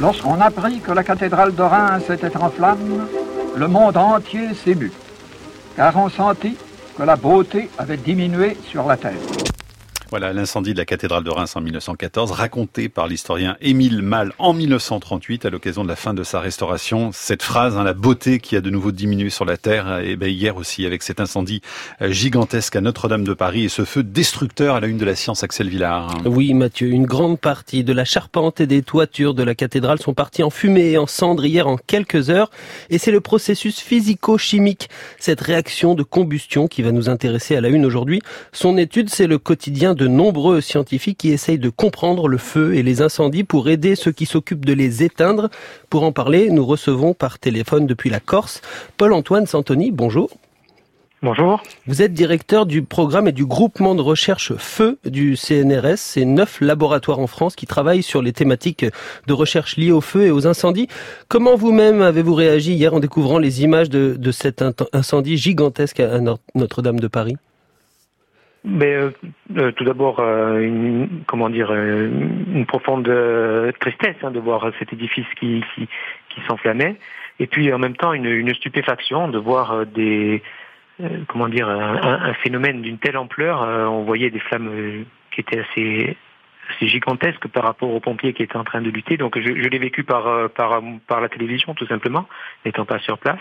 Lorsqu'on apprit que la cathédrale de Reims était en flammes, le monde entier s'émut, car on sentit que la beauté avait diminué sur la terre. Voilà l'incendie de la cathédrale de Reims en 1914, raconté par l'historien Émile Malle en 1938 à l'occasion de la fin de sa restauration. Cette phrase, hein, la beauté qui a de nouveau diminué sur la terre, et ben hier aussi avec cet incendie euh, gigantesque à Notre-Dame de Paris et ce feu destructeur à la une de la science Axel Villard. Oui Mathieu, une grande partie de la charpente et des toitures de la cathédrale sont parties en fumée et en cendres hier en quelques heures et c'est le processus physico-chimique, cette réaction de combustion qui va nous intéresser à la une aujourd'hui. Son étude, c'est le quotidien de nombreux scientifiques qui essayent de comprendre le feu et les incendies pour aider ceux qui s'occupent de les éteindre. Pour en parler, nous recevons par téléphone depuis la Corse Paul-Antoine Santoni. Bonjour. Bonjour. Vous êtes directeur du programme et du groupement de recherche Feu du CNRS. C'est neuf laboratoires en France qui travaillent sur les thématiques de recherche liées au feu et aux incendies. Comment vous-même avez-vous réagi hier en découvrant les images de, de cet incendie gigantesque à Notre-Dame de Paris? Mais euh, euh, tout d'abord, euh, une, comment dire, une profonde tristesse hein, de voir cet édifice qui, qui, qui s'enflammait, et puis en même temps une, une stupéfaction de voir des, comment dire, un, un phénomène d'une telle ampleur. on voyait des flammes qui étaient assez, assez gigantesques par rapport aux pompiers qui étaient en train de lutter. Donc je, je l'ai vécu par, par, par la télévision tout simplement, n'étant pas sur place.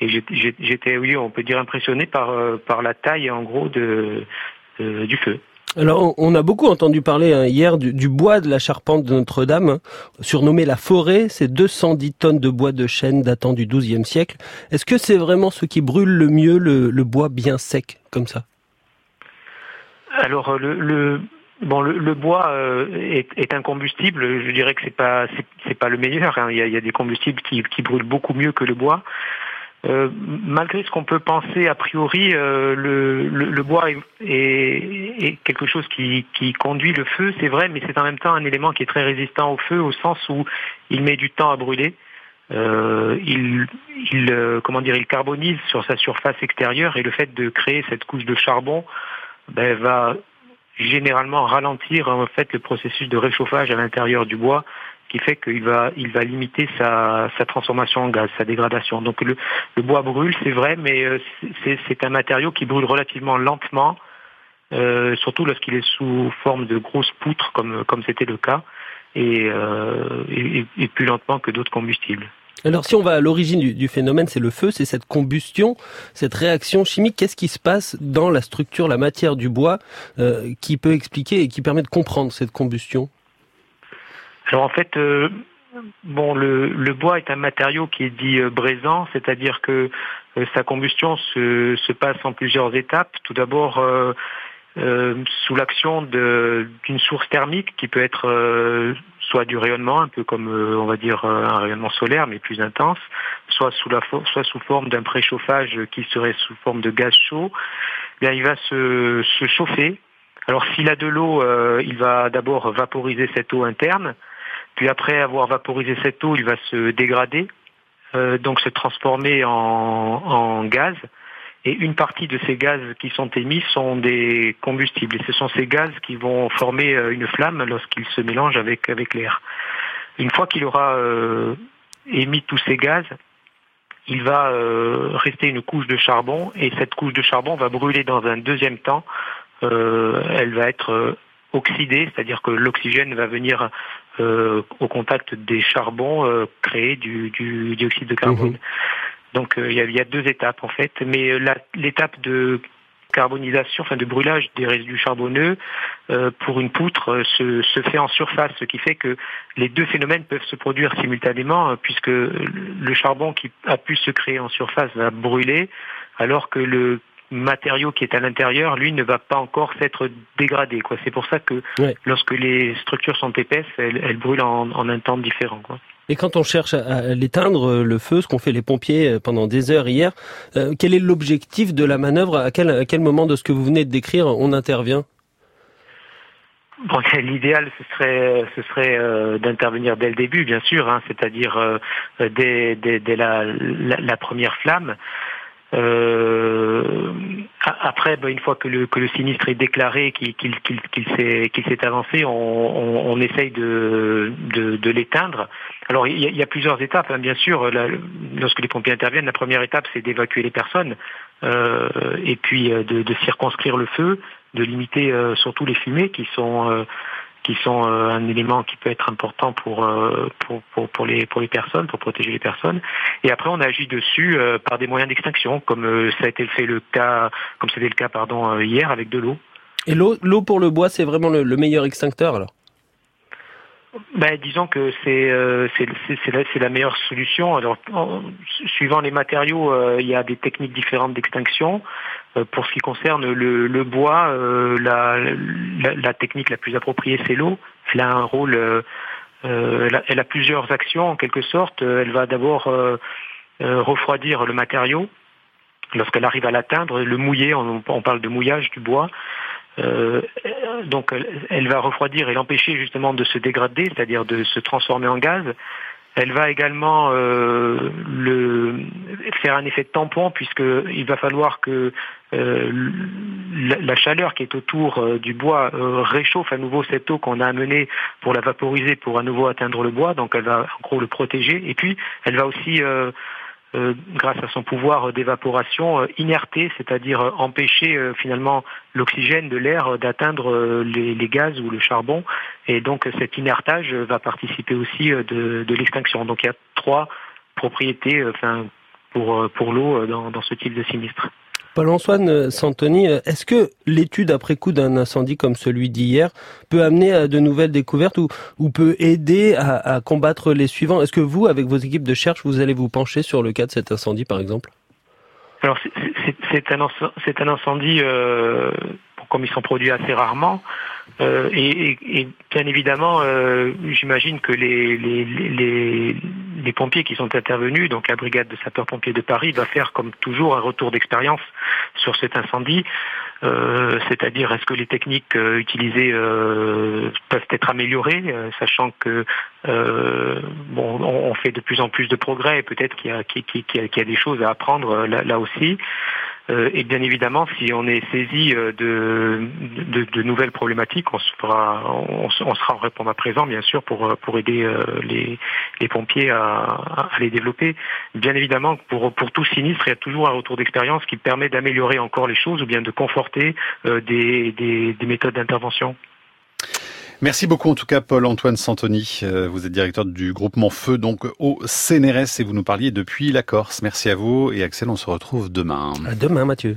Et j'étais, oui, on peut dire impressionné par, euh, par la taille, en gros, de, du feu. Alors, on a beaucoup entendu parler hein, hier du, bois de la charpente de Notre-Dame, hein, surnommé la forêt. C'est 210 tonnes de bois de chêne datant du XIIe siècle. Est-ce que c'est vraiment ce qui brûle le mieux, le, bois bien sec, comme ça? Alors, le, le, bon, le, bois euh, est, est, un combustible. Je dirais que c'est pas c'est pas le meilleur. Hein. Il, y a, il, y a, des combustibles qui, qui brûlent beaucoup mieux que le bois. Euh, malgré ce qu'on peut penser a priori, euh, le, le, bois est, quelque chose qui, qui conduit le feu, c'est vrai, mais c'est en même temps un élément qui est très résistant au feu au sens où il met du temps à brûler. Euh, il, il comment dire, il carbonise sur sa surface extérieure et le fait de créer cette couche de charbon ben, va généralement ralentir en fait le processus de réchauffage à l'intérieur du bois qui fait qu'il va, il va limiter sa, transformation en gaz, sa dégradation. Donc le, bois brûle, c'est vrai, mais euh, c'est un matériau qui brûle relativement lentement, euh, surtout lorsqu'il est sous forme de grosses poutres, comme c'était le cas, et, euh, et, plus lentement que d'autres combustibles. Alors si on va à l'origine du, phénomène, c'est le feu, c'est cette combustion, cette réaction chimique. Qu'est-ce qui se passe dans la structure, la matière du bois, qui peut expliquer et qui permet de comprendre cette combustion? Alors en fait, euh, bon, le, bois est un matériau qui est dit euh, brésant, c'est-à-dire que euh, sa combustion se, se, passe en plusieurs étapes. Tout d'abord, sous l'action d'une source thermique qui peut être soit du rayonnement, un peu comme on va dire un rayonnement solaire, mais plus intense, soit sous la soit sous forme d'un préchauffage qui serait sous forme de gaz chaud. Eh bien, il va se chauffer. Alors s'il a de l'eau, il va d'abord vaporiser cette eau interne. Puis après avoir vaporisé cette eau, il va se dégrader, euh, donc se transformer en, gaz. Et une partie de ces gaz qui sont émis sont des combustibles. Et ce sont ces gaz qui vont former euh, une flamme lorsqu'ils se mélangent avec, avec l'air. Une fois qu'il aura euh, émis tous ces gaz, il va rester une couche de charbon et cette couche de charbon va brûler dans un deuxième temps. Elle va être oxydée, c'est-à-dire que l'oxygène va venir euh, au contact des charbons euh, créer du, du, dioxyde de carbone. Mhm. Donc euh, il y, a, y, a, deux étapes en fait, mais l'étape de carbonisation, enfin de brûlage des résidus charbonneux euh, pour une poutre se, se, fait en surface, ce qui fait que les deux phénomènes peuvent se produire simultanément puisque le charbon qui a pu se créer en surface va brûler alors que le matériau qui est à l'intérieur, lui, ne va pas encore s'être dégradé. Quoi. C'est pour ça que lorsque les structures sont épaisses, elles, brûlent en, en, un temps différent. Quoi. Et quand on cherche à l'éteindre, euh, le feu, ce qu'ont fait les pompiers euh, pendant des heures hier, euh, quel est l'objectif de la manœuvre? À quel, à quel moment de ce que vous venez de décrire on intervient? Bon, l'idéal ce serait ce serait euh, d'intervenir dès le début, bien sûr, hein, c'est-à-dire euh, dès, dès, dès la, la, la, première flamme. Euh, après, ben, une fois que le, que le sinistre est déclaré, qu'il s'est avancé, on, on, essaye de, de, de l'éteindre. Alors il y, a, plusieurs étapes, hein, bien sûr. lorsque les pompiers interviennent, la première étape c'est d'évacuer les personnes euh, et puis euh, de, de, circonscrire le feu, de limiter euh, surtout les fumées qui sont euh, qui sont euh, un élément qui peut être important pour, euh, pour, pour, pour, les, pour les personnes, pour protéger les personnes. Et après, on agit dessus euh, par des moyens d'extinction, comme ça a été fait le cas, comme c'était le cas pardon hier avec de l'eau. Et l'eau, pour le bois, c'est vraiment le, meilleur extincteur alors? Ben, disons que c'est c'est la, la, meilleure solution. Alors, suivant les matériaux, il y a des techniques différentes d'extinction. Euh, pour ce qui concerne le, bois, euh, la, technique la plus appropriée, c'est l'eau. Elle a un rôle, euh, elle, a, plusieurs actions en quelque sorte. Elle va d'abord refroidir le matériau lorsqu'elle arrive à l'atteindre, le mouiller, on, parle de mouillage du bois. Donc elle va refroidir et l'empêcher justement de se dégrader, c'est-à-dire de se transformer en gaz. Elle va également euh, faire un effet de tampon puisqu'il va falloir que euh, la, chaleur qui est autour euh, du bois réchauffe à nouveau cette eau qu'on a amenée pour la vaporiser pour à nouveau atteindre le bois. Donc elle va en gros le protéger. Et puis elle va aussi euh, grâce à son pouvoir d'évaporation, euh, inerter, c'est-à-dire euh, empêcher finalement l'oxygène de l'air d'atteindre les, gaz ou le charbon. Et donc cet inertage va participer aussi de, l'extinction. Donc il y a trois propriétés pour, l'eau dans ce type de sinistre. Paul-Antoine Santoni, est-ce que l'étude après coup d'un incendie comme celui d'hier peut amener à de nouvelles découvertes ou, ou peut aider à, combattre les suivants? Est-ce que vous, avec vos équipes de recherche, vous allez vous pencher sur le cas de cet incendie, par exemple? Alors, c'est un, incendie, euh, comme ils sont produits assez rarement, euh, et, bien évidemment, euh, j'imagine que les, les, pompiers qui sont intervenus, donc la brigade de sapeurs-pompiers de Paris, va faire comme toujours un retour d'expérience sur cet incendie. Euh, c'est-à-dire est-ce que les techniques utilisées peuvent être améliorées, sachant que bon, on, fait de plus en plus de progrès, et peut-être qu'il y, a, des choses à apprendre là aussi. Euh, et bien évidemment, si on est saisi euh, de, de, de nouvelles problématiques, on, se fera, on, sera en répondre à présent, bien sûr, pour, euh, pour aider les, les pompiers à, à, les développer. Bien évidemment, pour, pour tout sinistre, il y a toujours un retour d'expérience qui permet d'améliorer encore les choses ou bien de conforter des, des, des méthodes d'intervention. Merci beaucoup en tout cas Paul-Antoine Santoni. Euh, vous êtes directeur du groupement Feu donc au CNRS et vous nous parliez depuis la Corse. Merci à vous et Axel, on se retrouve demain. À demain Mathieu.